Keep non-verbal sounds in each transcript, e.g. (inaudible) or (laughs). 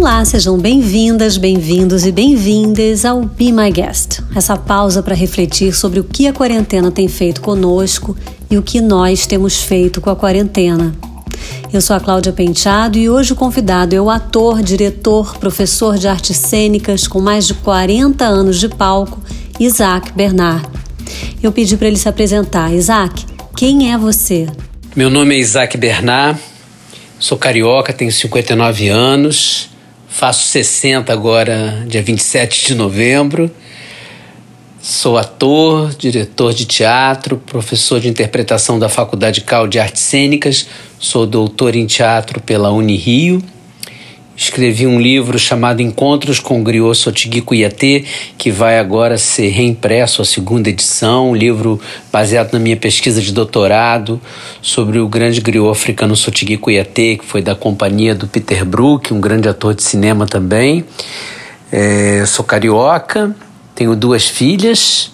Olá, sejam bem-vindas, bem-vindos e bem-vindas ao Be My Guest. Essa pausa para refletir sobre o que a quarentena tem feito conosco e o que nós temos feito com a quarentena. Eu sou a Cláudia Penteado e hoje o convidado é o ator, diretor, professor de artes cênicas com mais de 40 anos de palco, Isaac Bernard. Eu pedi para ele se apresentar. Isaac, quem é você? Meu nome é Isaac Bernard, sou carioca, tenho 59 anos, Faço 60 agora, dia 27 de novembro. Sou ator, diretor de teatro, professor de interpretação da Faculdade Cal de Artes Cênicas, sou doutor em teatro pela Unirio Escrevi um livro chamado Encontros com o Griot Sotigui Cuiatê, que vai agora ser reimpresso a segunda edição, um livro baseado na minha pesquisa de doutorado sobre o grande griot africano Sotigui Cuiatê, que foi da companhia do Peter Brook, um grande ator de cinema também. É, sou carioca, tenho duas filhas,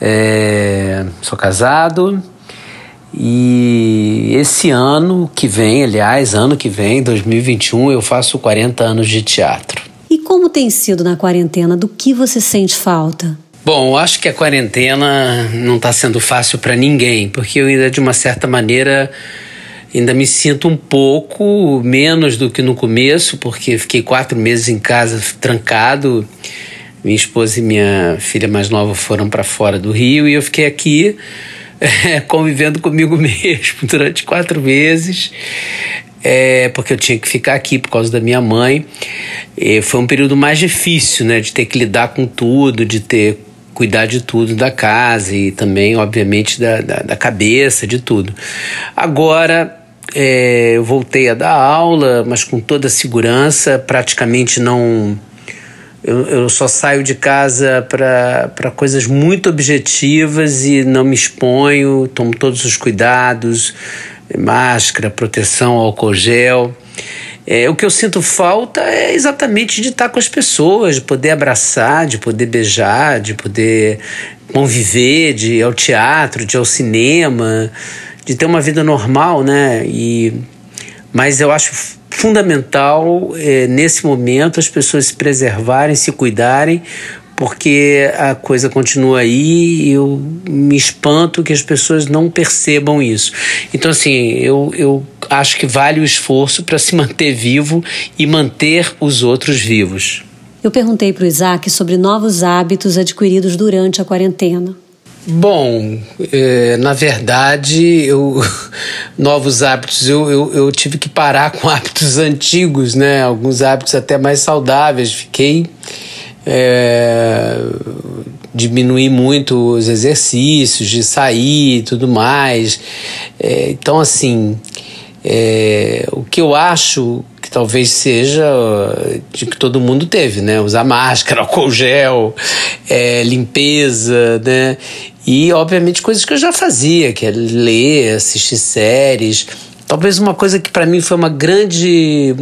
é, sou casado, e esse ano que vem, aliás, ano que vem, 2021, eu faço 40 anos de teatro. E como tem sido na quarentena? Do que você sente falta? Bom, acho que a quarentena não está sendo fácil para ninguém, porque eu ainda, de uma certa maneira, ainda me sinto um pouco menos do que no começo, porque fiquei quatro meses em casa trancado. Minha esposa e minha filha mais nova foram para fora do Rio e eu fiquei aqui é, (laughs) convivendo comigo (laughs) mesmo durante quatro meses. É, porque eu tinha que ficar aqui por causa da minha mãe. E foi um período mais difícil, né? De ter que lidar com tudo, de ter cuidar de tudo da casa e também, obviamente, da, da, da cabeça, de tudo. Agora, é, eu voltei a dar aula, mas com toda a segurança, praticamente não eu, eu só saio de casa para coisas muito objetivas e não me exponho, tomo todos os cuidados, máscara, proteção, álcool gel. É, o que eu sinto falta é exatamente de estar com as pessoas, de poder abraçar, de poder beijar, de poder conviver, de ir ao teatro, de ir ao cinema, de ter uma vida normal, né? E, mas eu acho fundamental é, nesse momento as pessoas se preservarem, se cuidarem, porque a coisa continua aí e eu me espanto que as pessoas não percebam isso. Então, assim, eu, eu acho que vale o esforço para se manter vivo e manter os outros vivos. Eu perguntei para o Isaac sobre novos hábitos adquiridos durante a quarentena. Bom, é, na verdade, eu, (laughs) novos hábitos, eu, eu, eu, tive que parar com (laughs) hábitos antigos, né? Alguns hábitos até mais saudáveis. Fiquei. É, diminuir muito os exercícios, de sair e tudo mais. É, então, assim, é, o que eu acho que talvez seja de que todo mundo teve, né? Usar máscara, (laughs) álcool gel, é, limpeza, né? E, obviamente, coisas que eu já fazia, que é ler, assistir séries. Talvez uma coisa que para mim foi uma grande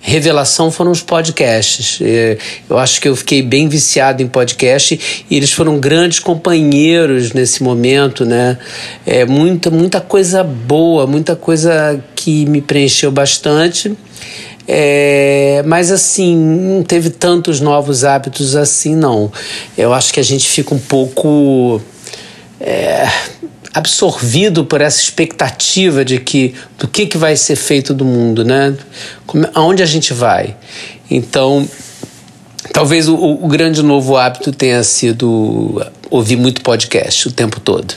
revelação foram os podcasts. É, eu acho que eu fiquei bem viciado em podcast e eles foram grandes companheiros nesse momento, né? É, muita, muita coisa boa, muita coisa que me preencheu bastante. É, mas assim, não teve tantos novos hábitos assim, não. Eu acho que a gente fica um pouco é, absorvido por essa expectativa de que do que, que vai ser feito do mundo, né? Como, aonde a gente vai? Então, talvez o, o grande novo hábito tenha sido ouvir muito podcast o tempo todo.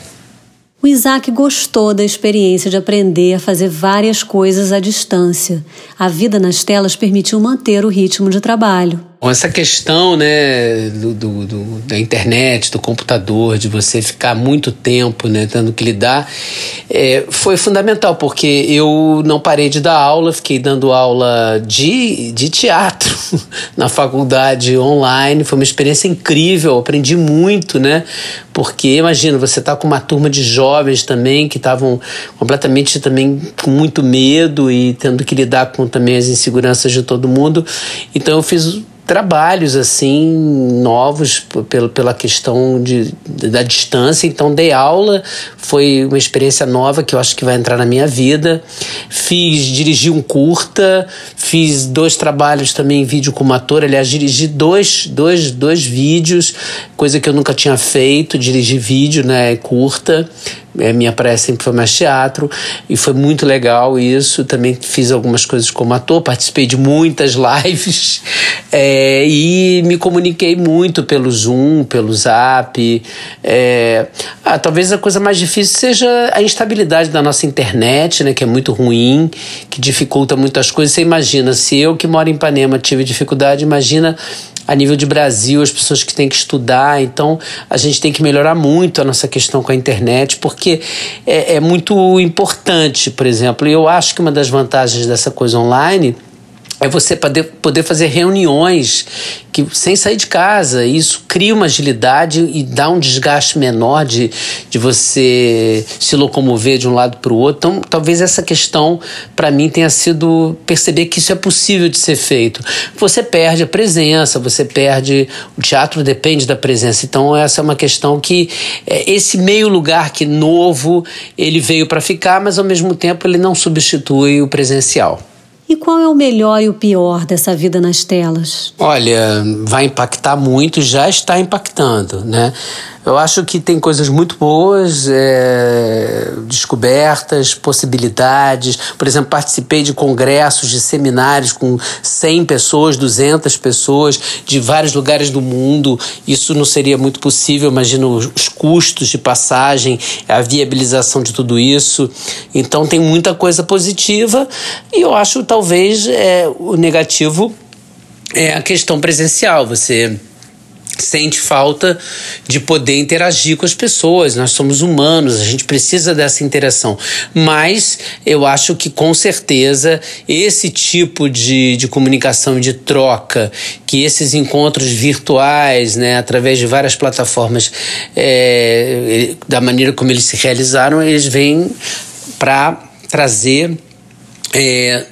O Isaac gostou da experiência de aprender a fazer várias coisas à distância. A vida nas telas permitiu manter o ritmo de trabalho. Essa questão né, do, do, do, da internet, do computador, de você ficar muito tempo né, tendo que lidar, é, foi fundamental, porque eu não parei de dar aula, fiquei dando aula de, de teatro (laughs) na faculdade online. Foi uma experiência incrível, aprendi muito, né? Porque imagina, você está com uma turma de jovens também que estavam completamente também com muito medo e tendo que lidar com também as inseguranças de todo mundo. Então eu fiz trabalhos assim novos pela, pela questão de, da distância. Então dei aula, foi uma experiência nova que eu acho que vai entrar na minha vida. Fiz, dirigi um curta, fiz dois trabalhos também em vídeo como ator. Aliás, dirigi dois, dois, dois vídeos, coisa que eu nunca tinha feito, dirigir vídeo, né, curta. É, minha praia sempre foi mais teatro e foi muito legal isso. Também fiz algumas coisas como ator, participei de muitas (laughs) lives é, e me comuniquei muito pelo Zoom, pelo Zap. É, ah, talvez a coisa mais difícil seja a instabilidade da nossa internet, né, que é muito ruim, que dificulta muitas coisas. Você imagina, se eu que moro em Ipanema tive dificuldade, imagina a nível de Brasil, as pessoas que têm que estudar. Então, a gente tem que melhorar muito a nossa questão com a internet, porque é, é muito importante, por exemplo. Eu acho que uma das vantagens dessa coisa online é você poder, poder fazer reuniões que, sem sair de casa. Isso cria uma agilidade e dá um desgaste menor de, de você se locomover de um lado para o outro. Então, talvez essa questão, para mim, tenha sido perceber que isso é possível de ser feito. Você perde a presença, você perde. O teatro depende da presença. Então, essa é uma questão que é, esse meio lugar que novo, ele veio para ficar, mas ao mesmo tempo ele não substitui o presencial. E qual é o melhor e o pior dessa vida nas telas? Olha, vai impactar muito, já está impactando, né? Eu acho que tem coisas muito boas, é, descobertas, possibilidades. Por exemplo, participei de congressos, de seminários com 100 pessoas, 200 pessoas de vários lugares do mundo. Isso não seria muito possível, imagino os custos de passagem, a viabilização de tudo isso. Então, tem muita coisa positiva e eu acho talvez é, o negativo é a questão presencial. Você sente falta de poder interagir com as pessoas. Nós somos humanos, a gente precisa dessa interação. Mas eu acho que com certeza esse tipo de, de comunicação de troca, que esses encontros virtuais, né, através de várias plataformas, é, da maneira como eles se realizaram, eles vêm para trazer. É,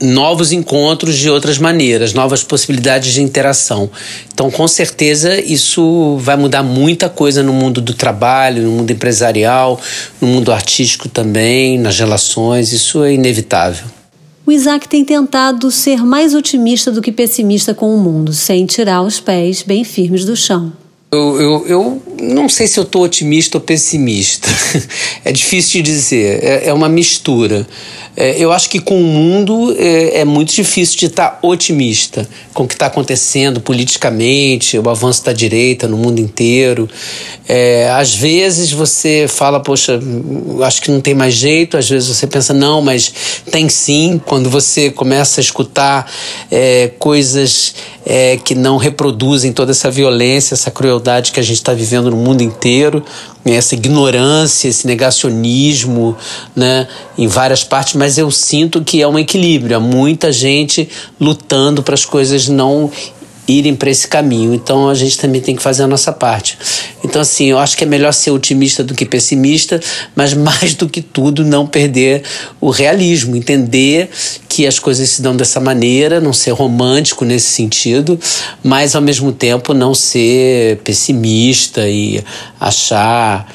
novos encontros de outras maneiras, novas possibilidades de interação. Então, com certeza, isso vai mudar muita coisa no mundo do trabalho, no mundo empresarial, no mundo artístico também, nas relações, isso é inevitável. O Isaac tem tentado ser mais otimista do que pessimista com o mundo, sem tirar os pés bem firmes do chão. Eu, eu, eu não sei se eu estou otimista ou pessimista. (laughs) é difícil de dizer. É, é uma mistura. É, eu acho que com o mundo é, é muito difícil de estar otimista com o que está acontecendo politicamente, o avanço da direita no mundo inteiro. É, às vezes você fala, poxa, acho que não tem mais jeito, às vezes você pensa, não, mas tem sim. Quando você começa a escutar é, coisas é, que não reproduzem toda essa violência, essa crueldade que a gente está vivendo no mundo inteiro, essa ignorância, esse negacionismo, né, em várias partes, mas eu sinto que é um equilíbrio, há muita gente lutando para as coisas não irem para esse caminho. Então a gente também tem que fazer a nossa parte. Então, assim, eu acho que é melhor ser otimista do que pessimista, mas (laughs) mais do que tudo, não perder o realismo, entender que as coisas se dão dessa maneira, não ser romântico nesse sentido, mas ao mesmo tempo não ser pessimista e achar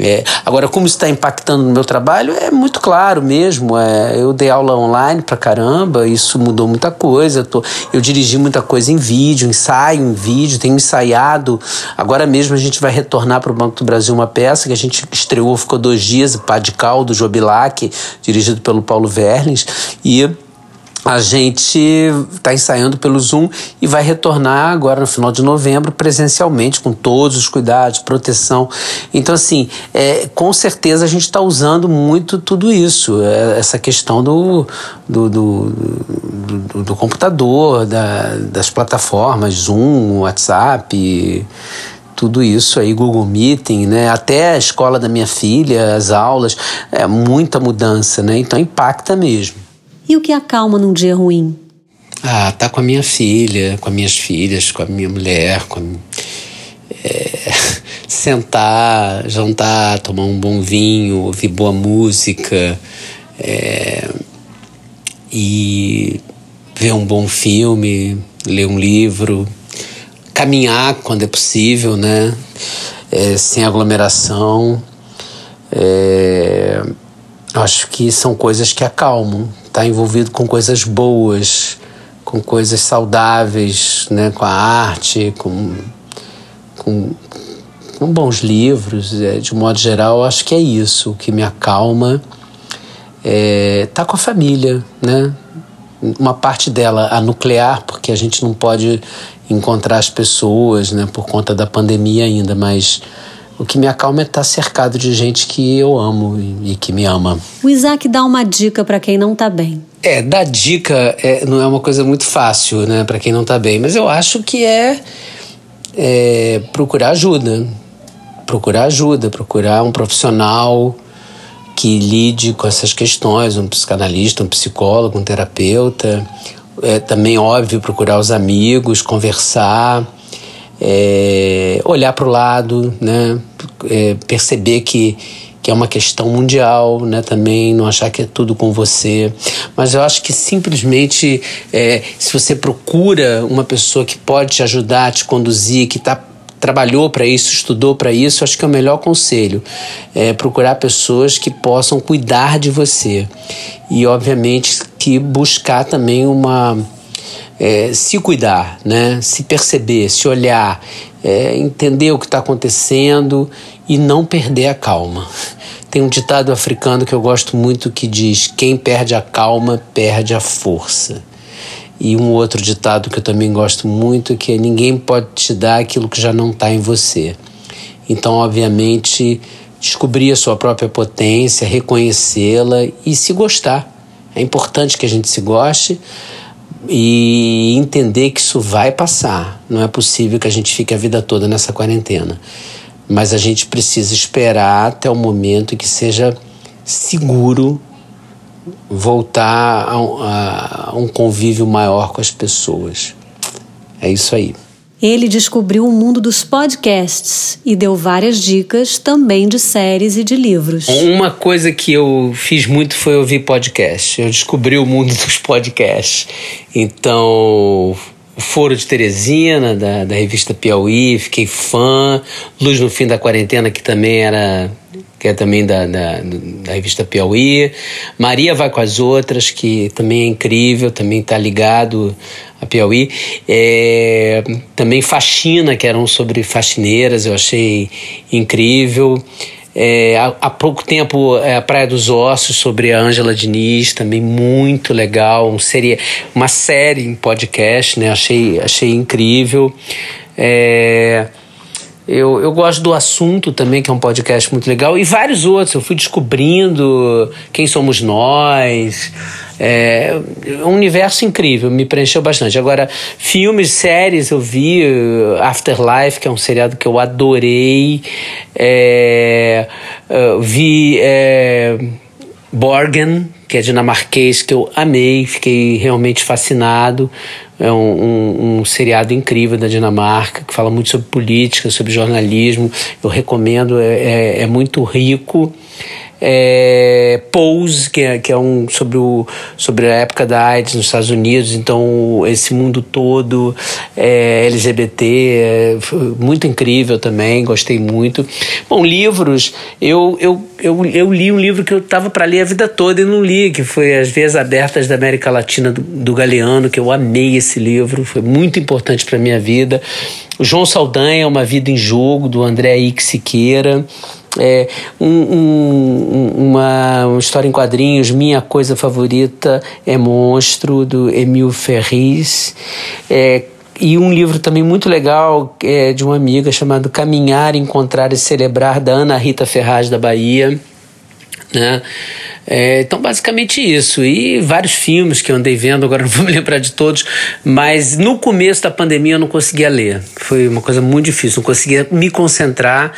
é, agora, como isso está impactando no meu trabalho, é muito claro mesmo. É, eu dei aula online pra caramba, isso mudou muita coisa. Eu, tô, eu dirigi muita coisa em vídeo, ensaio em vídeo, tenho ensaiado. Agora mesmo a gente vai retornar para o Banco do Brasil uma peça que a gente estreou, ficou dois dias, Pá de Caldo, Jobilac, dirigido pelo Paulo Verlins. E a gente está ensaiando pelo Zoom e vai retornar agora no final de novembro presencialmente, com todos os cuidados, proteção. Então, assim, é, com certeza a gente está usando muito tudo isso, é, essa questão do, do, do, do, do computador, da, das plataformas, Zoom, WhatsApp tudo isso aí, Google Meeting, né? Até a escola da minha filha, as aulas, é muita mudança, né? Então impacta mesmo. E o que acalma num dia ruim? Ah, tá com a minha filha, com as minhas filhas, com a minha mulher, com é, (laughs) sentar, jantar, tomar um bom vinho, ouvir boa música é, e ver um bom filme. ler um livro, caminhar quando é possível, né? É, sem aglomeração. É, acho que são coisas que acalmam. Estar tá envolvido com coisas boas, com coisas saudáveis, né? Com a arte, com, com, com bons livros. É, de modo geral, acho que é isso. O que me acalma é tá com a família, né? Uma parte dela, a nuclear, porque a gente não pode encontrar as pessoas, né, por conta da pandemia ainda, mas o que me acalma é estar cercado de gente que eu amo e, e que me ama. O Isaac dá uma dica para quem não está bem. É, dar dica é, não é uma coisa muito fácil, né, para quem não está bem, mas eu acho que é, é procurar ajuda. Procurar ajuda, procurar um profissional que lide com essas questões, um psicanalista, um psicólogo, um terapeuta, é, também, óbvio, procurar os amigos, conversar, é, olhar para o lado, né? É, perceber que, que é uma questão mundial, né? Também não achar que é tudo com você. Mas eu acho que simplesmente, é, se você procura uma pessoa que pode te ajudar, te conduzir, que está trabalhou para isso, estudou para isso, acho que é o melhor conselho. É procurar pessoas que possam cuidar de você. E, obviamente, que buscar também uma. É, se cuidar, né? se perceber, se olhar, é, entender o que está acontecendo e não perder a calma. Tem um ditado africano que eu gosto muito que diz: quem perde a calma perde a força. E um outro ditado que eu também gosto muito que é ninguém pode te dar aquilo que já não está em você. Então, obviamente, descobrir a sua própria potência, reconhecê-la e se gostar. É importante que a gente se goste e entender que isso vai passar. Não é possível que a gente fique a vida toda nessa quarentena. Mas a gente precisa esperar até o momento que seja seguro voltar a, a, a um convívio maior com as pessoas. É isso aí. Ele descobriu o mundo dos podcasts e deu várias dicas também de séries e de livros. Uma coisa que eu fiz muito foi ouvir podcast. Eu descobri o mundo (laughs) dos podcasts. Então, o Foro de Teresina, da, da revista Piauí, fiquei fã. Luz no Fim da Quarentena, que também era que é também da, da, da, revista Piauí. Maria Vai com as Outras, que também é incrível, também está ligado a Piauí. É, também Faxina, que eram sobre faxineiras, eu achei incrível. É, há, há, pouco tempo, é, a Praia dos Ossos, sobre a Ângela Diniz, também muito legal. Um seria, uma série em podcast, né? Achei, achei incrível. É, eu, eu gosto do assunto também, que é um podcast muito legal, e vários outros. Eu fui descobrindo quem somos nós. É um universo incrível, me preencheu bastante. Agora, filmes, séries, eu vi uh, Afterlife, que é um seriado que eu adorei. É, uh, vi é, Borgen, que é dinamarquês, que eu amei, fiquei realmente fascinado. É um, um, um, seriado incrível da Dinamarca, que fala muito sobre política, sobre jornalismo. Eu recomendo, é, é, é muito rico é, Pose, que é, que é um sobre, o, sobre a época da AIDS nos Estados Unidos, então esse mundo todo é, LGBT, é, muito incrível também, gostei muito. Bom, livros, eu, eu, eu, eu li um livro que eu estava para ler a vida toda e não li, que foi As Veias Abertas da América Latina do, do Galeano, que eu amei esse livro, foi muito importante para minha vida. O João Saldanha, Uma Vida em Jogo, do André Ike Siqueira. É, um, um, uma, história em quadrinhos, minha coisa favorita é Monstro, do Emil Ferris. É, e um livro também muito legal é, de uma amiga chamado Caminhar, Encontrar e Celebrar, da Ana Rita Ferraz, da Bahia. Né? É, então, basicamente isso. E vários filmes que eu andei vendo, agora não vou me lembrar de todos, mas no começo da pandemia eu não conseguia ler. Foi uma coisa muito difícil, não conseguia me concentrar,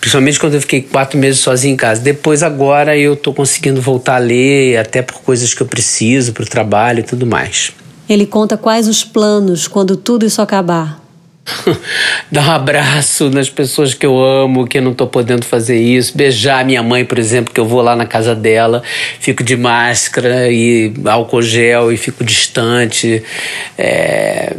principalmente quando eu fiquei quatro meses sozinho em casa. Depois, agora, eu estou conseguindo voltar a ler, até por coisas que eu preciso, para o trabalho e tudo mais. Ele conta quais os planos quando tudo isso acabar. (laughs) dar um abraço nas pessoas que eu amo, que eu não estou podendo fazer isso, beijar minha mãe, por exemplo, que eu vou lá na casa dela, fico de máscara e álcool gel e fico distante. É,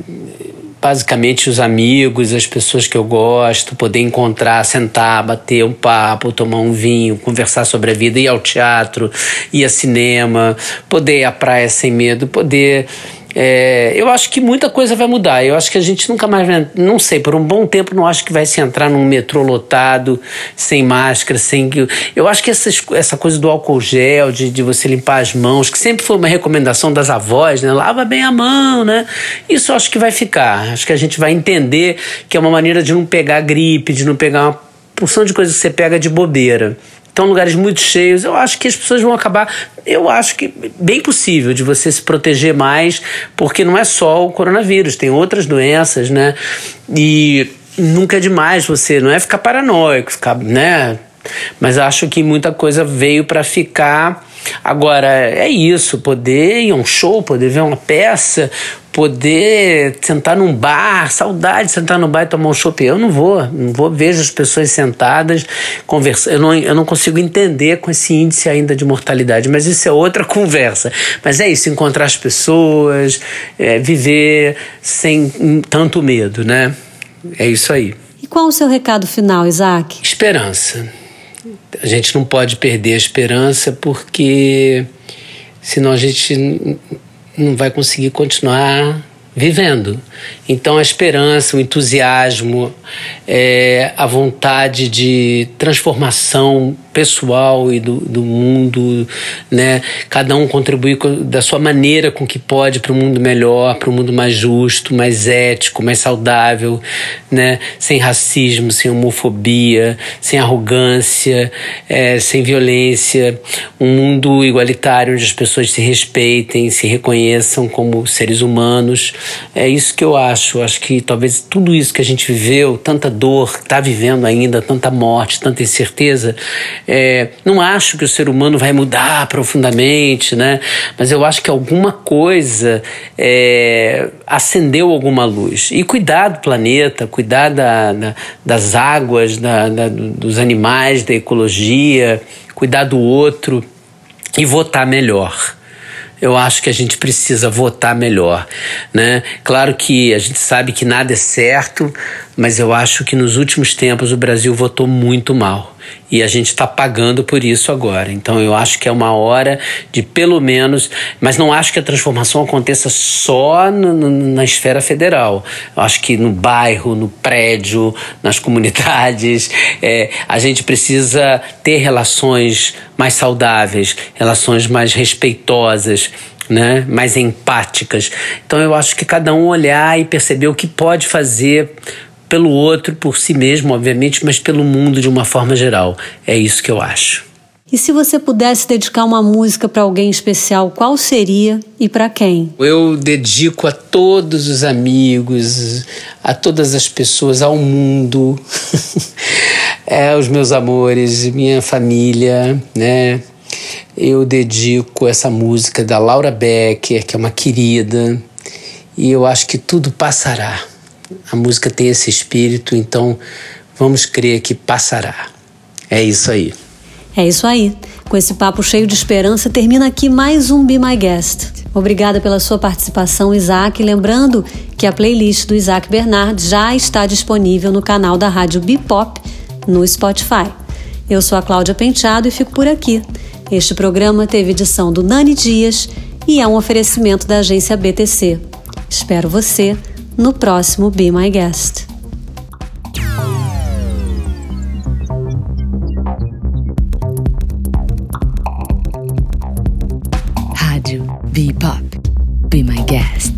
basicamente os amigos, as pessoas que eu gosto, poder encontrar, sentar, bater um papo, tomar um vinho, conversar sobre a vida, ir ao teatro, ir ao cinema, poder ir à praia sem medo, poder é, eu acho que muita coisa vai mudar. Eu acho que a gente nunca mais vai. Não sei, por um bom tempo não acho que vai se entrar num metrô lotado, sem máscara, sem. Eu acho que essas, essa coisa do álcool gel, de, de você limpar as mãos, que sempre foi uma recomendação das avós, né? Lava bem a mão, né? Isso eu acho que vai ficar. Acho que a gente vai entender que é uma maneira de não pegar gripe, de não pegar uma porção de coisas que você pega de bobeira estão lugares muito cheios. Eu acho que as pessoas vão acabar. Eu acho que bem possível de você se proteger mais, porque não é só o coronavírus, tem outras doenças, né? E nunca é demais você, não é ficar paranoico, ficar, né? Mas acho que muita coisa veio para ficar. Agora, é isso, poder ir a um show, poder ver uma peça, poder sentar num bar, saudade de sentar no bar e tomar um chopp. Eu não vou, não vou, vejo as pessoas sentadas, conversando. Eu não, eu não consigo entender com esse índice ainda de mortalidade, mas isso é outra (laughs) conversa. Mas é isso, encontrar as pessoas, é, viver sem tanto medo, né? É isso aí. E qual o seu recado final, Isaac? Esperança. A gente não pode perder a esperança porque senão a gente não vai conseguir continuar vivendo. Então a esperança, o entusiasmo, é, a vontade de transformação pessoal e do, do mundo, né? Cada um contribuir da sua maneira com que pode para um mundo melhor, para um mundo mais justo, mais ético, mais saudável, né? Sem racismo, sem homofobia, sem arrogância, é, sem violência, um mundo igualitário onde as pessoas se respeitem, se reconheçam como seres humanos. É isso que eu acho. Acho que talvez tudo isso que a gente viveu, tanta dor, está vivendo ainda, tanta morte, tanta incerteza, é, não acho que o ser humano vai mudar profundamente, né? Mas eu acho que alguma coisa é, acendeu alguma luz. E cuidar do planeta, cuidar da, da, das águas, da, dos animais, da ecologia, cuidar do outro e votar melhor eu acho que a gente precisa votar melhor, né? Claro que a gente sabe que nada é certo, mas eu acho que nos últimos tempos o Brasil votou muito mal e a gente está pagando por isso agora. Então eu acho que é uma hora de pelo menos, mas não acho que a transformação aconteça só no, no, na esfera federal. Eu acho que no bairro, no prédio, nas (laughs) comunidades, é, a gente precisa ter relações mais saudáveis, relações mais respeitosas. Né, mais empáticas. Então eu acho que cada um olhar e perceber o que pode fazer pelo outro, por si mesmo, obviamente, mas pelo mundo de uma forma geral. É isso que eu acho. E se você pudesse dedicar uma música para alguém especial, qual seria e para quem? Eu dedico a todos os amigos, a todas as pessoas, ao mundo, (laughs) é, os meus amores, minha família, né? Eu dedico essa música da Laura Becker, que é uma querida, e eu acho que tudo passará. A música tem esse espírito, então vamos crer que passará. É isso aí. É isso aí. Com esse papo cheio de esperança, termina aqui mais um Be My Guest. Obrigada pela sua participação, Isaac. Lembrando que a playlist do Isaac Bernard já está disponível no canal da Rádio Bipop no Spotify. Eu sou a Cláudia Penteado e fico por aqui. Este programa teve edição do Nani Dias e é um oferecimento da agência BTC. Espero você no próximo Be My Guest. Rádio Be Pop. Be My Guest.